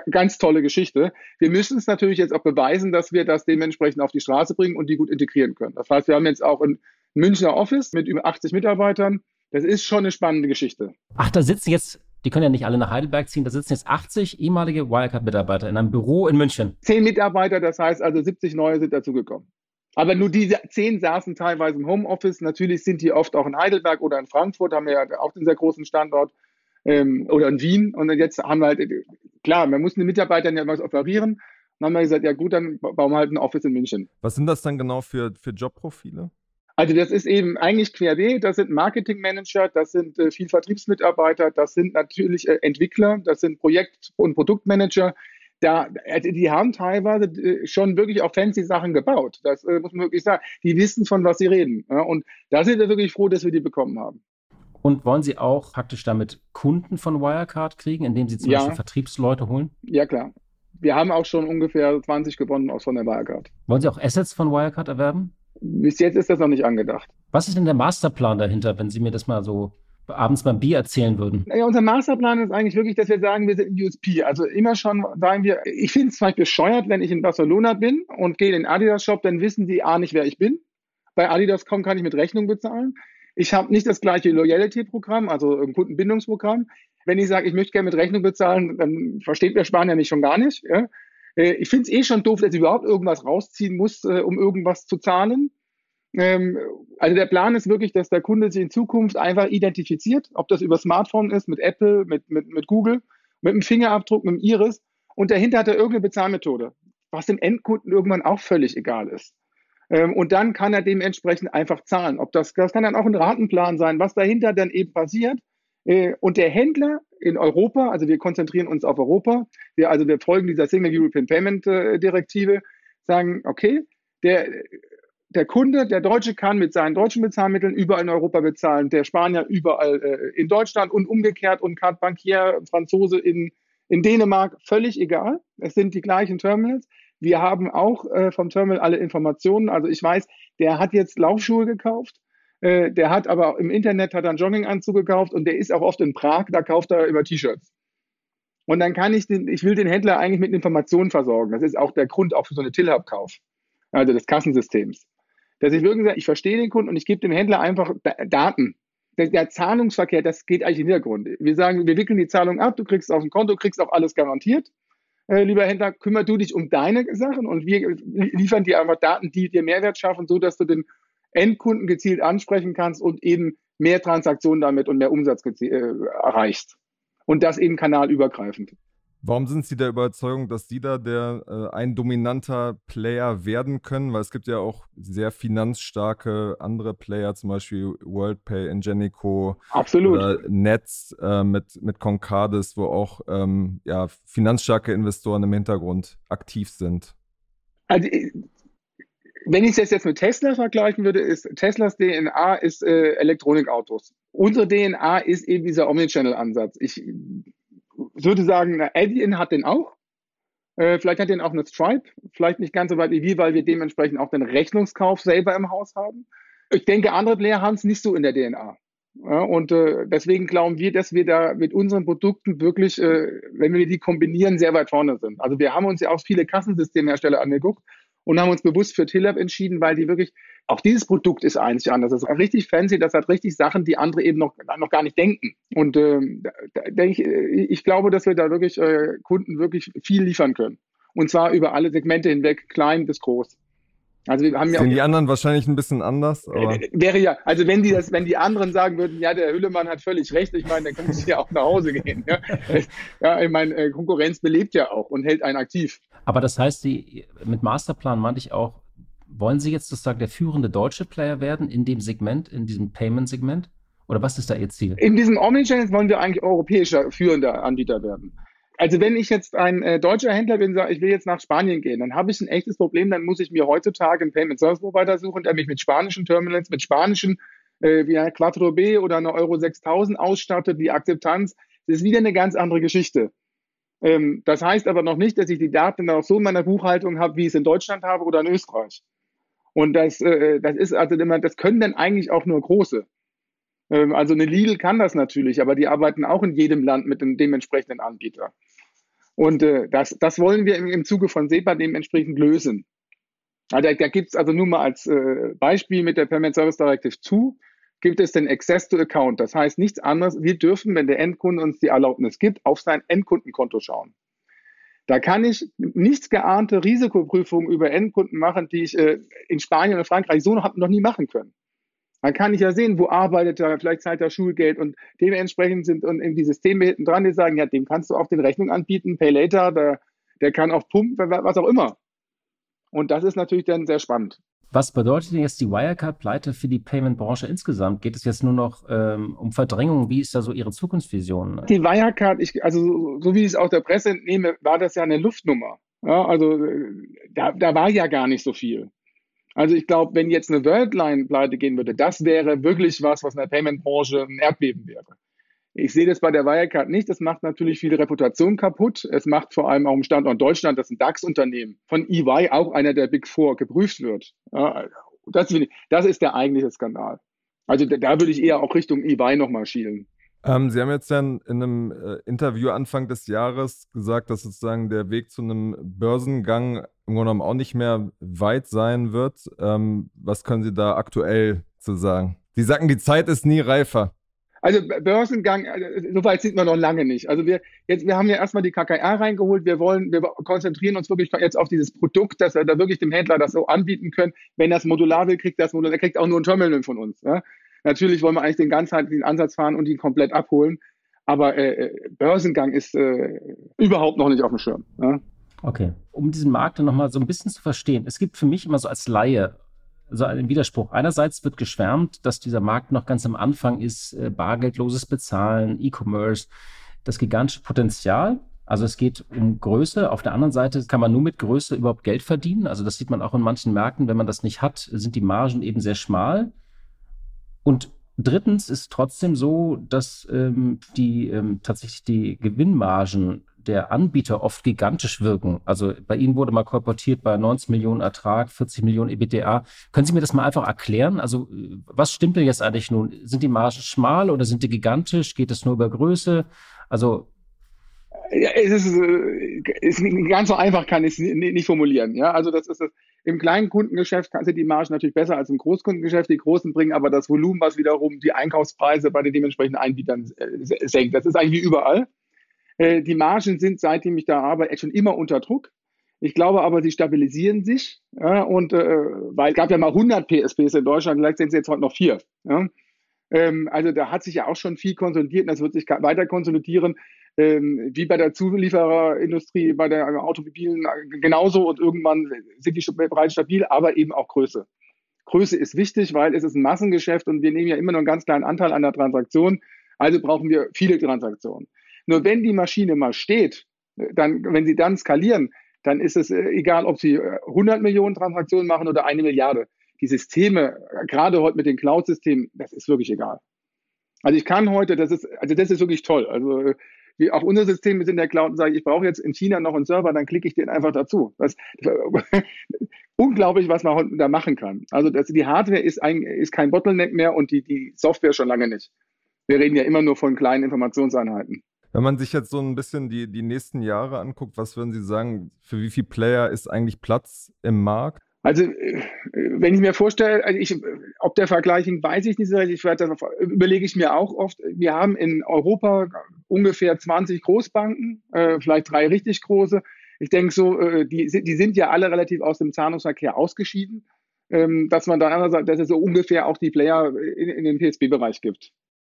ganz tolle Geschichte. Wir müssen es natürlich jetzt auch beweisen, dass wir das dementsprechend auf die Straße bringen und die gut integrieren können. Das heißt, wir haben jetzt auch ein Münchner Office mit über 80 Mitarbeitern. Das ist schon eine spannende Geschichte. Ach, da sitzen jetzt, die können ja nicht alle nach Heidelberg ziehen, da sitzen jetzt 80 ehemalige Wirecard-Mitarbeiter in einem Büro in München. Zehn Mitarbeiter, das heißt also 70 neue sind dazugekommen. Aber nur diese zehn saßen teilweise im Homeoffice. Natürlich sind die oft auch in Heidelberg oder in Frankfurt, haben wir ja auch einen sehr großen Standort, ähm, oder in Wien. Und jetzt haben wir halt, klar, man muss den Mitarbeitern ja was offerieren. Dann haben wir gesagt, ja gut, dann bauen wir halt ein Office in München. Was sind das dann genau für, für Jobprofile? Also das ist eben eigentlich querbeet, das sind Marketingmanager, das sind äh, viel Vertriebsmitarbeiter, das sind natürlich äh, Entwickler, das sind Projekt- und Produktmanager. Da, also die haben teilweise äh, schon wirklich auch fancy Sachen gebaut. Das äh, muss man wirklich sagen. Die wissen, von was sie reden. Ja? Und da sind wir wirklich froh, dass wir die bekommen haben. Und wollen Sie auch praktisch damit Kunden von Wirecard kriegen, indem Sie zum ja. Beispiel Vertriebsleute holen? Ja, klar. Wir haben auch schon ungefähr 20 gewonnen aus von der Wirecard. Wollen Sie auch Assets von Wirecard erwerben? Bis jetzt ist das noch nicht angedacht. Was ist denn der Masterplan dahinter, wenn Sie mir das mal so abends beim Bier erzählen würden? Naja, unser Masterplan ist eigentlich wirklich, dass wir sagen, wir sind USP. Also immer schon sagen wir, ich finde es zum Beispiel bescheuert, wenn ich in Barcelona bin und gehe in den Adidas-Shop, dann wissen die A nicht, wer ich bin. Bei Adidas.com kann ich mit Rechnung bezahlen. Ich habe nicht das gleiche Loyalty-Programm, also ein Kundenbindungsprogramm. Wenn ich sage, ich möchte gerne mit Rechnung bezahlen, dann versteht der Spanier mich schon gar nicht. Ja? Äh, ich finde es eh schon doof, dass ich überhaupt irgendwas rausziehen muss, äh, um irgendwas zu zahlen. Ähm, also der Plan ist wirklich, dass der Kunde sich in Zukunft einfach identifiziert, ob das über Smartphone ist, mit Apple, mit, mit, mit Google, mit dem Fingerabdruck, mit dem Iris. Und dahinter hat er irgendeine Bezahlmethode, was dem Endkunden irgendwann auch völlig egal ist. Ähm, und dann kann er dementsprechend einfach zahlen. Ob das, das kann dann auch ein Ratenplan sein, was dahinter dann eben passiert. Äh, und der Händler in Europa, also wir konzentrieren uns auf Europa, wir, also wir folgen dieser Single European Payment äh, Direktive, sagen, okay, der, der Kunde, der Deutsche kann mit seinen deutschen Bezahlmitteln überall in Europa bezahlen, der Spanier überall äh, in Deutschland und umgekehrt und Carte Bankier, Franzose in, in Dänemark, völlig egal. Es sind die gleichen Terminals. Wir haben auch vom Terminal alle Informationen. Also ich weiß, der hat jetzt Laufschuhe gekauft. Äh, der hat aber im Internet hat einen Jogginganzug gekauft und der ist auch oft in Prag, da kauft er über T-Shirts. Und dann kann ich den, ich will den Händler eigentlich mit Informationen versorgen. Das ist auch der Grund auch für so eine Tillhub-Kauf, also des Kassensystems. Dass ich wirklich sage, ich verstehe den Kunden und ich gebe dem Händler einfach Daten. Der, der, Zahlungsverkehr, das geht eigentlich im Hintergrund. Wir sagen, wir wickeln die Zahlung ab, du kriegst auf dem Konto, kriegst auch alles garantiert äh, lieber Händler, kümmer du dich um deine Sachen und wir liefern dir einfach Daten, die dir Mehrwert schaffen, so dass du den Endkunden gezielt ansprechen kannst und eben mehr Transaktionen damit und mehr Umsatz äh, erreichst. Und das eben kanalübergreifend. Warum sind Sie der Überzeugung, dass Sie da der äh, ein dominanter Player werden können? Weil es gibt ja auch sehr finanzstarke andere Player, zum Beispiel WorldPay, Ingenico, Absolut. oder Netz äh, mit, mit Concardis, wo auch ähm, ja, finanzstarke Investoren im Hintergrund aktiv sind. Also, wenn ich das jetzt mit Tesla vergleichen würde, ist Teslas DNA ist äh, Elektronikautos. Unsere DNA ist eben dieser Omnichannel-Ansatz. Ich würde sagen, Adyen hat den auch. Äh, vielleicht hat den auch eine Stripe. Vielleicht nicht ganz so weit wie wir, weil wir dementsprechend auch den Rechnungskauf selber im Haus haben. Ich denke, andere Player haben es nicht so in der DNA. Ja, und äh, deswegen glauben wir, dass wir da mit unseren Produkten wirklich, äh, wenn wir die kombinieren, sehr weit vorne sind. Also wir haben uns ja auch viele Kassensystemhersteller angeguckt und haben uns bewusst für Tillab entschieden, weil die wirklich, auch dieses Produkt ist einzigartig. Das ist richtig fancy, das hat richtig Sachen, die andere eben noch, noch gar nicht denken. Und äh, da, ich, ich glaube, dass wir da wirklich äh, Kunden wirklich viel liefern können. Und zwar über alle Segmente hinweg, klein bis groß. Also wir haben ja Sind die anderen wahrscheinlich ein bisschen anders? Aber äh, wäre ja, also wenn die das, wenn die anderen sagen würden, ja, der Hüllemann hat völlig recht, ich meine, dann können sie ja auch nach Hause gehen. Ja, ja ich meine, äh, Konkurrenz belebt ja auch und hält einen aktiv. Aber das heißt, Sie, mit Masterplan meinte ich auch, wollen Sie jetzt sozusagen der führende deutsche Player werden in dem Segment, in diesem Payment-Segment? Oder was ist da Ihr Ziel? In diesem Omnichannel wollen wir eigentlich europäischer führender Anbieter werden. Also wenn ich jetzt ein äh, deutscher Händler bin, sage ich will jetzt nach Spanien gehen, dann habe ich ein echtes Problem, dann muss ich mir heutzutage einen Payment Service Provider suchen, der mich mit spanischen Terminals, mit spanischen äh, wie ein Quattro B oder eine Euro 6000 ausstattet, die Akzeptanz. Das ist wieder eine ganz andere Geschichte. Ähm, das heißt aber noch nicht, dass ich die Daten dann auch so in meiner Buchhaltung habe, wie ich es in Deutschland habe oder in Österreich. Und das, äh, das ist also immer, das können dann eigentlich auch nur große. Ähm, also eine Lidl kann das natürlich, aber die arbeiten auch in jedem Land mit dem dementsprechenden Anbieter. Und äh, das, das wollen wir im, im Zuge von SEPA dementsprechend lösen. Also, da gibt es also nur mal als äh, Beispiel mit der Payment Service Directive zu, gibt es den Access to Account. Das heißt nichts anderes, wir dürfen, wenn der Endkunde uns die Erlaubnis gibt, auf sein Endkundenkonto schauen. Da kann ich nichts geahnte Risikoprüfungen über Endkunden machen, die ich äh, in Spanien oder Frankreich so noch, noch nie machen können. Dann kann ich ja sehen, wo arbeitet er, vielleicht zahlt er Schulgeld und dementsprechend sind und die Systeme hinten dran, die sagen, ja, dem kannst du auch den Rechnung anbieten, Pay Later, der, der kann auch pumpen, was auch immer. Und das ist natürlich dann sehr spannend. Was bedeutet denn jetzt die Wirecard-Pleite für die Payment-Branche insgesamt? Geht es jetzt nur noch ähm, um Verdrängung? Wie ist da so Ihre Zukunftsvision? Die Wirecard, ich, also so wie ich es aus der Presse entnehme, war das ja eine Luftnummer. Ja, also äh, da, da war ja gar nicht so viel. Also ich glaube, wenn jetzt eine Worldline pleite gehen würde, das wäre wirklich was, was in der Payment-Branche ein Erdbeben wäre. Ich sehe das bei der Wirecard nicht. Das macht natürlich viel Reputation kaputt. Es macht vor allem auch im Standort Deutschland, dass ein DAX-Unternehmen von EY, auch einer der Big Four, geprüft wird. das, das ist der eigentliche Skandal. Also da, würde ich eher auch Richtung EY nochmal schielen. Ähm, Sie haben jetzt dann in einem äh, Interview Anfang des Jahres gesagt, dass sozusagen der Weg zu einem Börsengang im Grunde genommen auch nicht mehr weit sein wird. Ähm, was können Sie da aktuell zu sagen? Sie sagen, die Zeit ist nie reifer. Also Börsengang, also, so weit sind wir noch lange nicht. Also wir jetzt, wir haben ja erstmal die KKR reingeholt. Wir wollen, wir konzentrieren uns wirklich jetzt auf dieses Produkt, dass wir da wirklich dem Händler das so anbieten können. Wenn das modular will, kriegt das modular, kriegt auch nur ein Terminal von uns. Ja? Natürlich wollen wir eigentlich den ganzheitlichen Ansatz fahren und ihn komplett abholen. Aber äh, äh Börsengang ist äh, überhaupt noch nicht auf dem Schirm. Ja? Okay. Um diesen Markt dann nochmal so ein bisschen zu verstehen. Es gibt für mich immer so als Laie so einen Widerspruch. Einerseits wird geschwärmt, dass dieser Markt noch ganz am Anfang ist, äh, bargeldloses Bezahlen, E-Commerce, das gigantische Potenzial. Also es geht um Größe. Auf der anderen Seite kann man nur mit Größe überhaupt Geld verdienen. Also das sieht man auch in manchen Märkten. Wenn man das nicht hat, sind die Margen eben sehr schmal. Und drittens ist trotzdem so, dass ähm, die ähm, tatsächlich die Gewinnmargen der Anbieter oft gigantisch wirken. Also bei Ihnen wurde mal kolportiert bei 19 Millionen Ertrag, 40 Millionen EBITDA. Können Sie mir das mal einfach erklären? Also was stimmt denn jetzt eigentlich nun? Sind die Margen schmal oder sind die gigantisch? Geht es nur über Größe? Also ja, es ist, äh, ist ganz so einfach kann ich es nicht formulieren. Ja, also das ist das. Im kleinen Kundengeschäft sind die Margen natürlich besser als im Großkundengeschäft. Die Großen bringen aber das Volumen, was wiederum die Einkaufspreise bei den dementsprechenden Anbietern äh, senkt. Das ist eigentlich wie überall. Äh, die Margen sind, seitdem ich da arbeite, schon immer unter Druck. Ich glaube aber, sie stabilisieren sich. Ja, und äh, weil es gab ja mal 100 PSPs in Deutschland, vielleicht sind es jetzt heute noch vier. Ja. Ähm, also da hat sich ja auch schon viel konsolidiert und das wird sich weiter konsolidieren. Ähm, wie bei der Zuliefererindustrie, bei der Automobilen genauso und irgendwann sind die bereits stabil, aber eben auch Größe. Größe ist wichtig, weil es ist ein Massengeschäft und wir nehmen ja immer nur einen ganz kleinen Anteil an der Transaktion. Also brauchen wir viele Transaktionen. Nur wenn die Maschine mal steht, dann, wenn sie dann skalieren, dann ist es äh, egal, ob sie 100 äh, Millionen Transaktionen machen oder eine Milliarde. Die Systeme, gerade heute mit den Cloud-Systemen, das ist wirklich egal. Also ich kann heute, das ist, also das ist wirklich toll. Also äh, wie auch unsere Systeme sind in der Cloud und sage, ich brauche jetzt in China noch einen Server, dann klicke ich den einfach dazu. Das, unglaublich, was man da machen kann. Also das, die Hardware ist, ein, ist kein Bottleneck mehr und die, die Software schon lange nicht. Wir reden ja immer nur von kleinen Informationseinheiten. Wenn man sich jetzt so ein bisschen die, die nächsten Jahre anguckt, was würden Sie sagen, für wie viele Player ist eigentlich Platz im Markt? Also, äh, wenn ich mir vorstelle, also ich, ob der Vergleich weiß ich nicht, ich werde, das überlege ich mir auch oft. Wir haben in Europa ungefähr 20 Großbanken, äh, vielleicht drei richtig große. Ich denke so, äh, die, die sind ja alle relativ aus dem Zahlungsverkehr ausgeschieden, ähm, dass man da andererseits, dass es so ungefähr auch die Player in, in den PSB-Bereich gibt.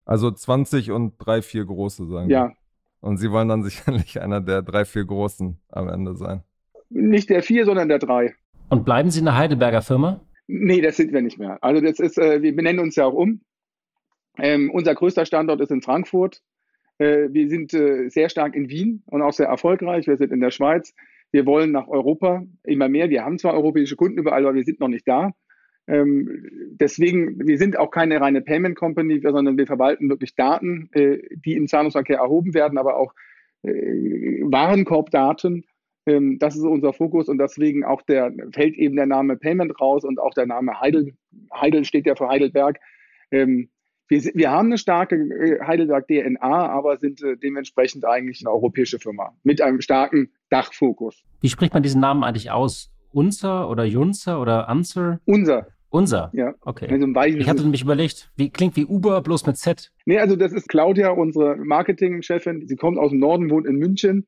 Also 20 und drei, vier große, sagen Ja, wir. Und Sie wollen dann sicherlich einer der drei, vier Großen am Ende sein. Nicht der vier, sondern der drei. Und bleiben Sie eine Heidelberger Firma? Nee, das sind wir nicht mehr. Also das ist, äh, wir benennen uns ja auch um. Ähm, unser größter Standort ist in Frankfurt. Äh, wir sind äh, sehr stark in Wien und auch sehr erfolgreich. Wir sind in der Schweiz. Wir wollen nach Europa immer mehr. Wir haben zwar europäische Kunden überall, aber wir sind noch nicht da. Ähm, deswegen, wir sind auch keine reine Payment Company, sondern wir verwalten wirklich Daten, äh, die im Zahlungsverkehr erhoben werden, aber auch Warenkorbdaten. Ähm, das ist unser Fokus und deswegen auch der, fällt eben der Name Payment raus und auch der Name Heidel. Heidel steht ja für Heidelberg. Ähm, wir, wir haben eine starke äh, Heidelberg-DNA, aber sind äh, dementsprechend eigentlich eine europäische Firma mit einem starken Dachfokus. Wie spricht man diesen Namen eigentlich aus? Unser oder Junzer oder Anser? Unser. Unser? Ja. Okay. Also ich hatte nämlich überlegt, wie klingt wie Uber, bloß mit Z. Nee, also das ist Claudia, unsere Marketingchefin. Sie kommt aus dem Norden, wohnt in München.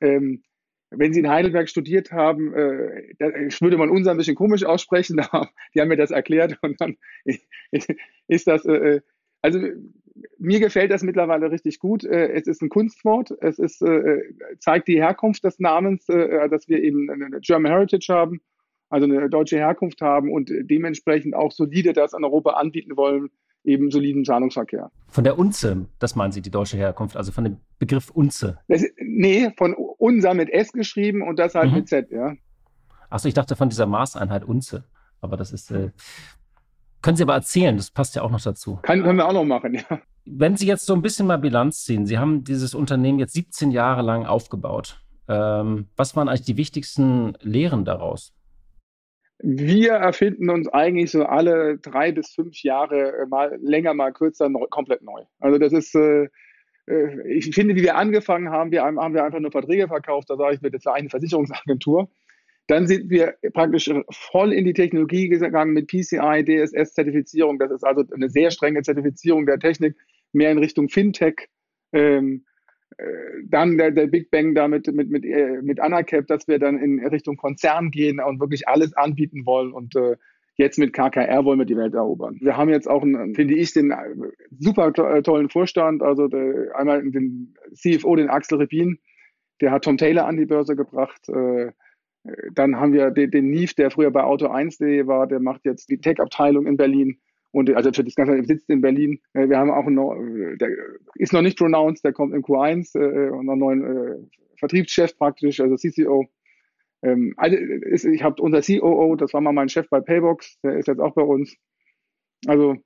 Ähm, wenn Sie in Heidelberg studiert haben, äh, da, würde man unser ein bisschen komisch aussprechen, die haben mir das erklärt und dann ist das, äh, also mir gefällt das mittlerweile richtig gut. Äh, es ist ein Kunstwort, es ist, äh, zeigt die Herkunft des Namens, äh, dass wir eben eine German Heritage haben, also eine deutsche Herkunft haben und dementsprechend auch solide das an Europa anbieten wollen, eben soliden Zahlungsverkehr. Von der Unze, das meinen Sie, die deutsche Herkunft, also von dem Begriff Unze? Das, nee, von unser mit S geschrieben und das halt mhm. mit Z, ja. Achso, ich dachte von dieser Maßeinheit Unze. Aber das ist, äh, können Sie aber erzählen, das passt ja auch noch dazu. Kann, können wir auch noch machen, ja. Wenn Sie jetzt so ein bisschen mal Bilanz ziehen, Sie haben dieses Unternehmen jetzt 17 Jahre lang aufgebaut. Ähm, was waren eigentlich die wichtigsten Lehren daraus? Wir erfinden uns eigentlich so alle drei bis fünf Jahre mal länger, mal kürzer neu, komplett neu. Also das ist, äh, äh ich finde, wie wir angefangen haben, wir haben wir einfach nur Verträge verkauft. Da sage ich mir, das war eine Versicherungsagentur. Dann sind wir praktisch voll in die Technologie gegangen mit PCI, DSS-Zertifizierung. Das ist also eine sehr strenge Zertifizierung der Technik, mehr in Richtung Fintech. Ähm, äh, dann der, der, Big Bang damit mit, mit, äh, mit Anacap, dass wir dann in Richtung Konzern gehen und wirklich alles anbieten wollen und äh, jetzt mit KKR wollen wir die Welt erobern. Wir haben jetzt auch, einen, finde ich, den äh, super tollen Vorstand, also der, einmal den CFO, den Axel Rebin, der hat Tom Taylor an die Börse gebracht. Äh, dann haben wir den, den Nief, der früher bei Auto1.de war, der macht jetzt die Tech-Abteilung in Berlin. Und also für das Ganze sitzt in Berlin. Äh, wir haben auch einen, der ist noch nicht pronounced, der kommt in Q1 äh, und einen neuen äh, Vertriebschef praktisch, also CCO. Ähm, also ist, ich habe unser COO, das war mal mein Chef bei Paybox, der ist jetzt auch bei uns. Also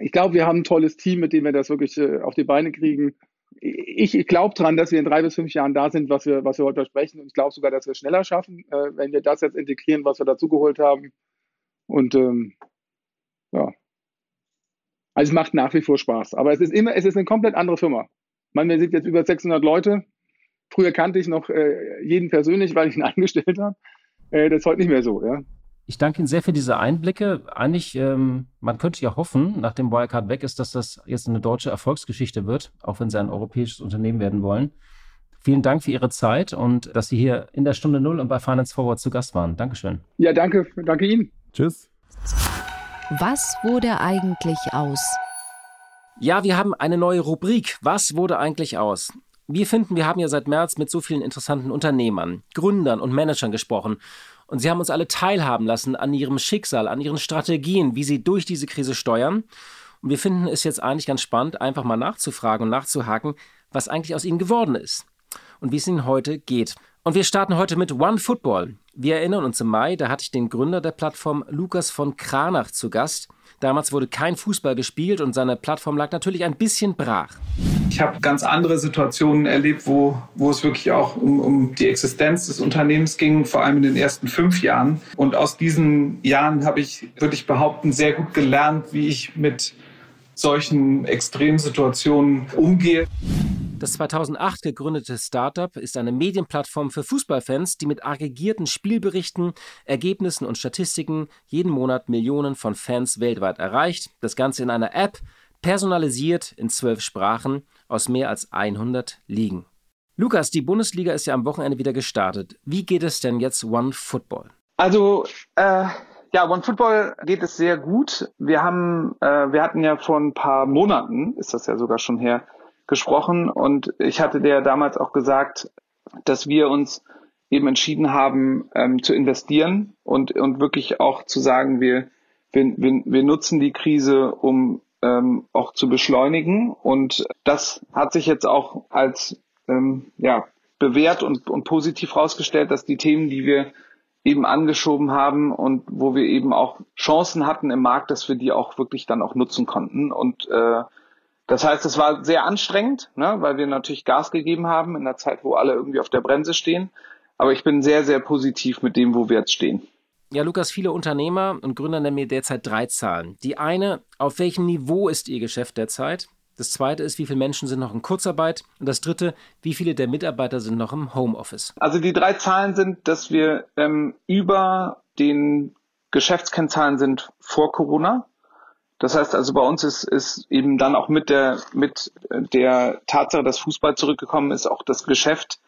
ich glaube, wir haben ein tolles Team, mit dem wir das wirklich äh, auf die Beine kriegen ich, ich glaube dran, dass wir in drei bis fünf Jahren da sind, was wir, was wir heute versprechen. Und ich glaube sogar, dass wir schneller schaffen, äh, wenn wir das jetzt integrieren, was wir dazugeholt haben. Und ähm, ja. Also es macht nach wie vor Spaß. Aber es ist immer, es ist eine komplett andere Firma. Man, wir sind jetzt über 600 Leute. Früher kannte ich noch äh, jeden persönlich, weil ich ihn eingestellt habe. Äh, das ist heute nicht mehr so, ja. Ich danke Ihnen sehr für diese Einblicke. Eigentlich, ähm, man könnte ja hoffen, nachdem Wirecard weg ist, dass das jetzt eine deutsche Erfolgsgeschichte wird, auch wenn Sie ein europäisches Unternehmen werden wollen. Vielen Dank für Ihre Zeit und dass Sie hier in der Stunde Null und bei Finance Forward zu Gast waren. Dankeschön. Ja, danke. Danke Ihnen. Tschüss. Was wurde eigentlich aus? Ja, wir haben eine neue Rubrik. Was wurde eigentlich aus? Wir finden, wir haben ja seit März mit so vielen interessanten Unternehmern, Gründern und Managern gesprochen. Und sie haben uns alle teilhaben lassen an ihrem Schicksal, an ihren Strategien, wie sie durch diese Krise steuern. Und wir finden es jetzt eigentlich ganz spannend, einfach mal nachzufragen und nachzuhaken, was eigentlich aus ihnen geworden ist und wie es ihnen heute geht. Und wir starten heute mit One Football. Wir erinnern uns im Mai, da hatte ich den Gründer der Plattform Lukas von Kranach zu Gast. Damals wurde kein Fußball gespielt und seine Plattform lag natürlich ein bisschen brach. Ich habe ganz andere Situationen erlebt, wo, wo es wirklich auch um, um die Existenz des Unternehmens ging, vor allem in den ersten fünf Jahren. Und aus diesen Jahren habe ich, würde ich behaupten, sehr gut gelernt, wie ich mit solchen Extremsituationen umgehe. Das 2008 gegründete Startup ist eine Medienplattform für Fußballfans, die mit aggregierten Spielberichten, Ergebnissen und Statistiken jeden Monat Millionen von Fans weltweit erreicht. Das Ganze in einer App, personalisiert in zwölf Sprachen aus mehr als 100 Ligen. Lukas, die Bundesliga ist ja am Wochenende wieder gestartet. Wie geht es denn jetzt One Football? Also äh, ja, One Football geht es sehr gut. Wir haben, äh, wir hatten ja vor ein paar Monaten, ist das ja sogar schon her, gesprochen und ich hatte dir damals auch gesagt, dass wir uns eben entschieden haben ähm, zu investieren und, und wirklich auch zu sagen, wir, wir, wir, wir nutzen die Krise, um ähm, auch zu beschleunigen. Und das hat sich jetzt auch als ähm, ja, bewährt und, und positiv herausgestellt, dass die Themen, die wir eben angeschoben haben und wo wir eben auch Chancen hatten im Markt, dass wir die auch wirklich dann auch nutzen konnten. Und äh, das heißt, es war sehr anstrengend, ne, weil wir natürlich Gas gegeben haben in der Zeit, wo alle irgendwie auf der Bremse stehen. Aber ich bin sehr, sehr positiv mit dem, wo wir jetzt stehen. Ja, Lukas, viele Unternehmer und Gründer nennen mir derzeit drei Zahlen. Die eine, auf welchem Niveau ist Ihr Geschäft derzeit? Das zweite ist, wie viele Menschen sind noch in Kurzarbeit? Und das dritte, wie viele der Mitarbeiter sind noch im Homeoffice? Also die drei Zahlen sind, dass wir ähm, über den Geschäftskennzahlen sind vor Corona. Das heißt also bei uns ist, ist eben dann auch mit der, mit der Tatsache, dass Fußball zurückgekommen ist, auch das Geschäft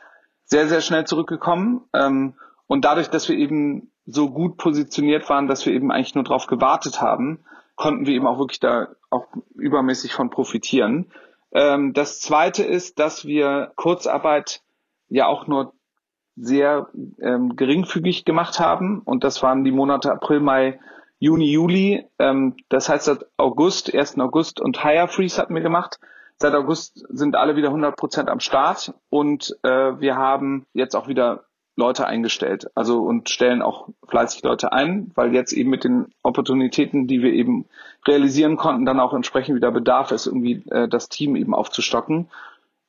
sehr, sehr schnell zurückgekommen. Ähm, und dadurch, dass wir eben so gut positioniert waren, dass wir eben eigentlich nur darauf gewartet haben, konnten wir eben auch wirklich da auch übermäßig von profitieren. Ähm, das zweite ist, dass wir Kurzarbeit ja auch nur sehr ähm, geringfügig gemacht haben. Und das waren die Monate April, Mai, Juni, Juli. Ähm, das heißt, seit August, 1. August und Hire Freeze hatten wir gemacht. Seit August sind alle wieder 100 Prozent am Start und äh, wir haben jetzt auch wieder Leute eingestellt. Also und stellen auch fleißig Leute ein, weil jetzt eben mit den Opportunitäten, die wir eben realisieren konnten, dann auch entsprechend wieder Bedarf ist, irgendwie äh, das Team eben aufzustocken.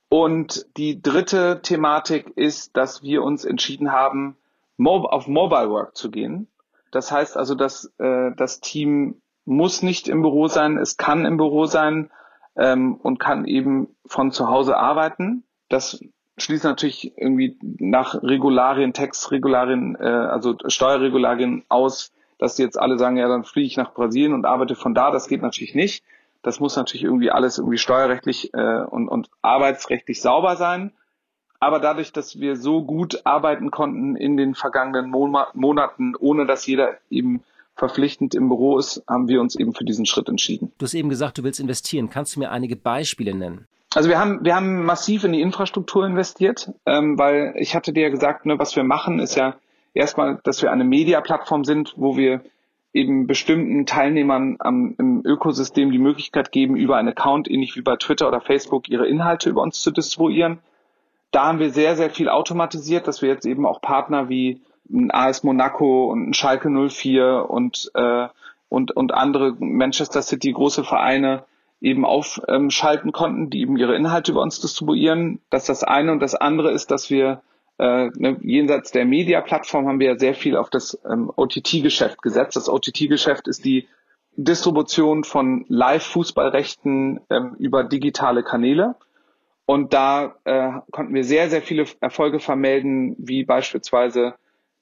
Und die dritte Thematik ist, dass wir uns entschieden haben, auf Mobile Work zu gehen. Das heißt also, dass äh, das Team muss nicht im Büro sein, es kann im Büro sein ähm, und kann eben von zu Hause arbeiten. Das schließt natürlich irgendwie nach Regularien, Textregularien, äh, also Steuerregularien aus, dass die jetzt alle sagen, ja, dann fliege ich nach Brasilien und arbeite von da. Das geht natürlich nicht. Das muss natürlich irgendwie alles irgendwie steuerrechtlich äh, und, und arbeitsrechtlich sauber sein. Aber dadurch, dass wir so gut arbeiten konnten in den vergangenen Monaten, ohne dass jeder eben verpflichtend im Büro ist, haben wir uns eben für diesen Schritt entschieden. Du hast eben gesagt, du willst investieren. Kannst du mir einige Beispiele nennen? Also wir haben, wir haben massiv in die Infrastruktur investiert, ähm, weil ich hatte dir ja gesagt, ne, was wir machen, ist ja erstmal, dass wir eine Media-Plattform sind, wo wir eben bestimmten Teilnehmern am, im Ökosystem die Möglichkeit geben, über einen Account, ähnlich wie bei Twitter oder Facebook, ihre Inhalte über uns zu distribuieren. Da haben wir sehr, sehr viel automatisiert, dass wir jetzt eben auch Partner wie ein AS Monaco und ein Schalke 04 und, äh, und, und andere Manchester City große Vereine eben aufschalten konnten, die eben ihre Inhalte über uns distribuieren. Das ist das eine. Und das andere ist, dass wir äh, ne, jenseits der Media-Plattform haben wir ja sehr viel auf das ähm, OTT-Geschäft gesetzt. Das OTT-Geschäft ist die Distribution von Live-Fußballrechten ähm, über digitale Kanäle. Und da äh, konnten wir sehr, sehr viele Erfolge vermelden, wie beispielsweise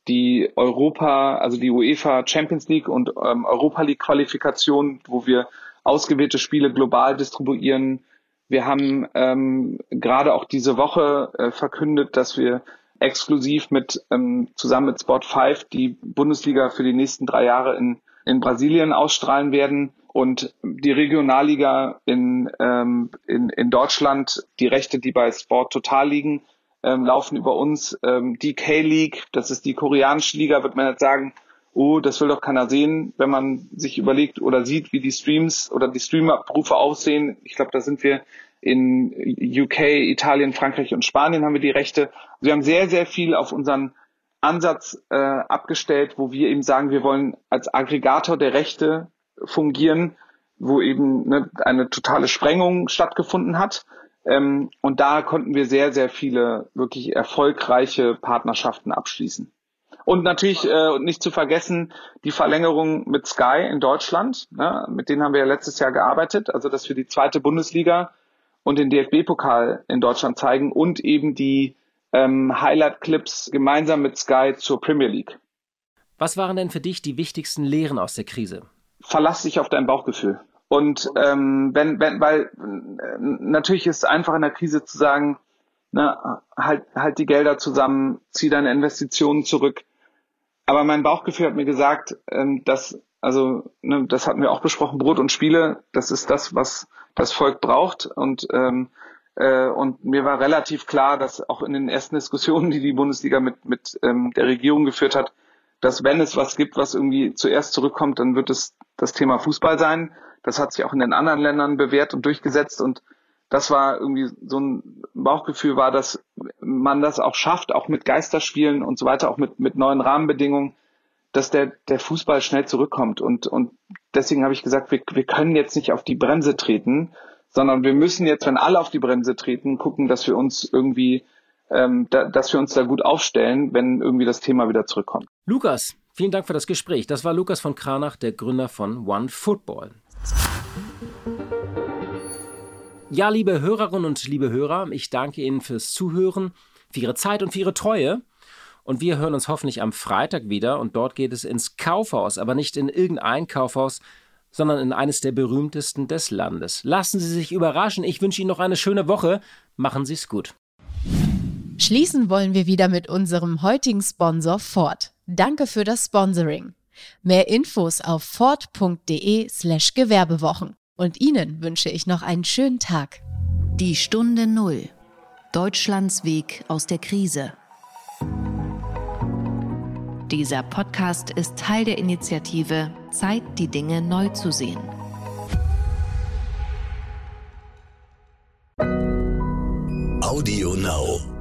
die Europa, also die UEFA Champions League und ähm, Europa League Qualifikation, wo wir ausgewählte Spiele global distribuieren. Wir haben ähm, gerade auch diese Woche äh, verkündet, dass wir exklusiv mit ähm, zusammen mit Sport 5 die Bundesliga für die nächsten drei Jahre in, in Brasilien ausstrahlen werden und die Regionalliga in, ähm, in, in Deutschland, die Rechte, die bei Sport Total liegen, ähm, laufen über uns. Ähm, die K-League, das ist die koreanische Liga, wird man jetzt sagen, oh, das will doch keiner sehen, wenn man sich überlegt oder sieht, wie die Streams oder die Streamabrufe aussehen. Ich glaube, da sind wir in UK, Italien, Frankreich und Spanien haben wir die Rechte. Wir haben sehr, sehr viel auf unseren Ansatz äh, abgestellt, wo wir eben sagen, wir wollen als Aggregator der Rechte fungieren, wo eben ne, eine totale Sprengung stattgefunden hat. Ähm, und da konnten wir sehr, sehr viele wirklich erfolgreiche Partnerschaften abschließen. Und natürlich äh, nicht zu vergessen die Verlängerung mit Sky in Deutschland. Ne? Mit denen haben wir ja letztes Jahr gearbeitet. Also dass wir die zweite Bundesliga und den DFB-Pokal in Deutschland zeigen und eben die ähm, Highlight-Clips gemeinsam mit Sky zur Premier League. Was waren denn für dich die wichtigsten Lehren aus der Krise? Verlass dich auf dein Bauchgefühl. Und ähm, wenn, wenn, weil äh, natürlich ist es einfach in der Krise zu sagen, ne, halt, halt die Gelder zusammen, zieh deine Investitionen zurück. Aber mein Bauchgefühl hat mir gesagt, ähm, dass, also, ne, das hatten wir auch besprochen, Brot und Spiele, das ist das, was das Volk braucht. Und, ähm, äh, und mir war relativ klar, dass auch in den ersten Diskussionen, die die Bundesliga mit, mit ähm, der Regierung geführt hat, dass wenn es was gibt, was irgendwie zuerst zurückkommt, dann wird es das Thema Fußball sein. Das hat sich auch in den anderen Ländern bewährt und durchgesetzt und das war irgendwie so ein Bauchgefühl war, dass man das auch schafft, auch mit Geisterspielen und so weiter, auch mit, mit neuen Rahmenbedingungen, dass der, der Fußball schnell zurückkommt. Und, und deswegen habe ich gesagt, wir, wir können jetzt nicht auf die Bremse treten, sondern wir müssen jetzt, wenn alle auf die Bremse treten, gucken, dass wir uns irgendwie, ähm, da, dass wir uns da gut aufstellen, wenn irgendwie das Thema wieder zurückkommt. Lukas, vielen Dank für das Gespräch. Das war Lukas von Kranach, der Gründer von One Football. Ja, liebe Hörerinnen und liebe Hörer, ich danke Ihnen fürs Zuhören, für Ihre Zeit und für Ihre Treue. Und wir hören uns hoffentlich am Freitag wieder und dort geht es ins Kaufhaus, aber nicht in irgendein Kaufhaus, sondern in eines der berühmtesten des Landes. Lassen Sie sich überraschen. Ich wünsche Ihnen noch eine schöne Woche. Machen Sie es gut. Schließen wollen wir wieder mit unserem heutigen Sponsor Ford. Danke für das Sponsoring. Mehr Infos auf ford.de/slash Gewerbewochen. Und Ihnen wünsche ich noch einen schönen Tag. Die Stunde Null. Deutschlands Weg aus der Krise. Dieser Podcast ist Teil der Initiative Zeit, die Dinge neu zu sehen. Audio Now.